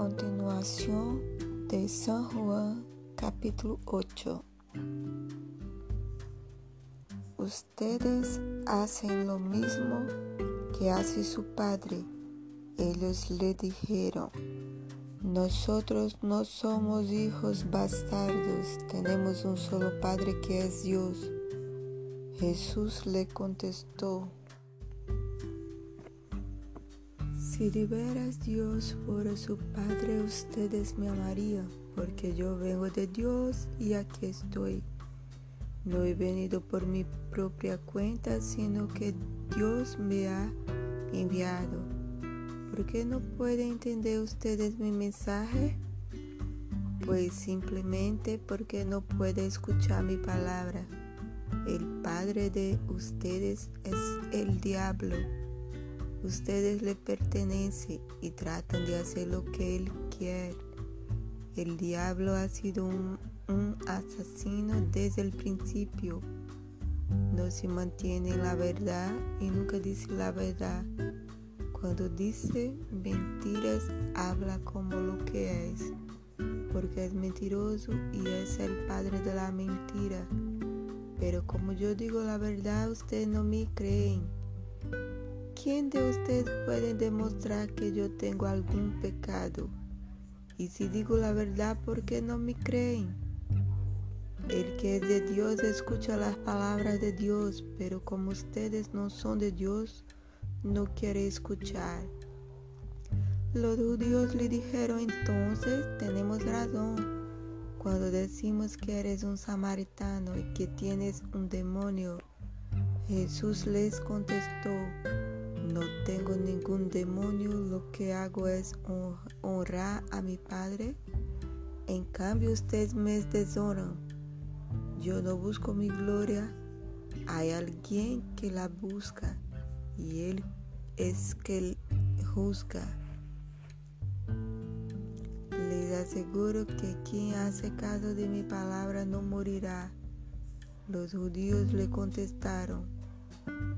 continuación de San Juan capítulo 8. Ustedes hacen lo mismo que hace su padre. Ellos le dijeron, nosotros no somos hijos bastardos, tenemos un solo padre que es Dios. Jesús le contestó, si de veras Dios fuera su Padre, ustedes me amarían, porque yo vengo de Dios y aquí estoy. No he venido por mi propia cuenta, sino que Dios me ha enviado. ¿Por qué no pueden entender ustedes mi mensaje? Pues simplemente porque no puede escuchar mi palabra. El padre de ustedes es el diablo. Ustedes le pertenecen y tratan de hacer lo que él quiere. El diablo ha sido un, asesino desde el principio. No se mantiene en la verdad y nunca dice la verdad. Cuando dice mentiras, habla como lo que es, porque es mentiroso y es el padre de la mentira. Pero como yo digo la verdad, ustedes no me creen. ¿Quién de ustedes puede demostrar que yo tengo algún pecado? Y si digo la verdad, ¿por qué no me creen? El que es de Dios escucha las palabras de Dios, pero como ustedes no son de Dios, no quiere escuchar. Los judíos le dijeron entonces, tenemos razón cuando decimos que eres un samaritano y que tienes un demonio. Jesús les contestó, no tengo ningún demonio, lo que hago es honrar a mi Padre. En cambio ustedes me deshonran. Yo no busco mi gloria, hay alguien que la busca y Él es que juzga. Les aseguro que quien hace caso de mi palabra no morirá. Los judíos le contestaron,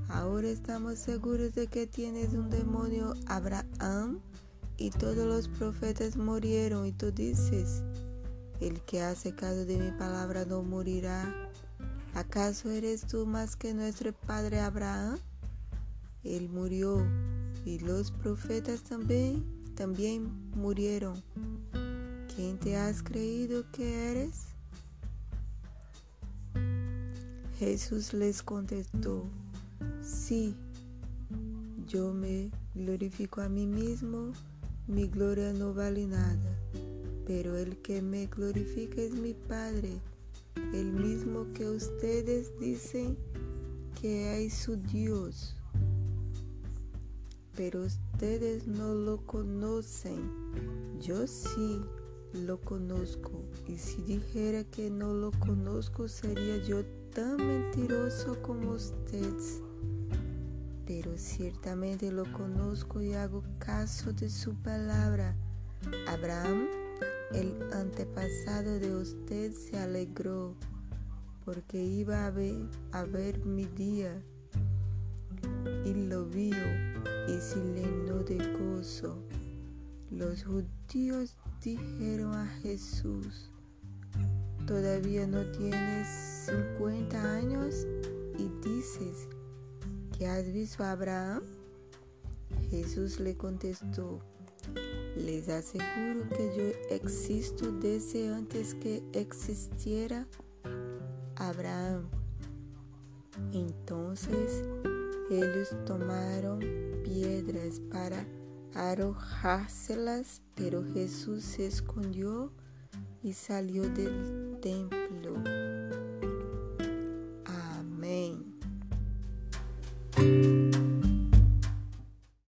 Ahora estamos seguros de que tienes un demonio, Abraham, y todos los profetas murieron, y tú dices, el que hace caso de mi palabra no morirá. ¿Acaso eres tú más que nuestro padre Abraham? Él murió, y los profetas también, también murieron. ¿Quién te has creído que eres? Jesús les contestó, Sí, yo me glorifico a mí mismo, mi gloria no vale nada, pero el que me glorifica es mi Padre, el mismo que ustedes dicen que es su Dios. Pero ustedes no lo conocen, yo sí lo conozco, y si dijera que no lo conozco sería yo tan mentiroso como ustedes ciertamente lo conozco y hago caso de su palabra. Abraham, el antepasado de usted, se alegró porque iba a ver, a ver mi día y lo vio y se llenó de gozo. Los judíos dijeron a Jesús, todavía no tienes 50 años y dices, has visto a Abraham? Jesús le contestó, les aseguro que yo existo desde antes que existiera Abraham. Entonces ellos tomaron piedras para arrojárselas, pero Jesús se escondió y salió del templo.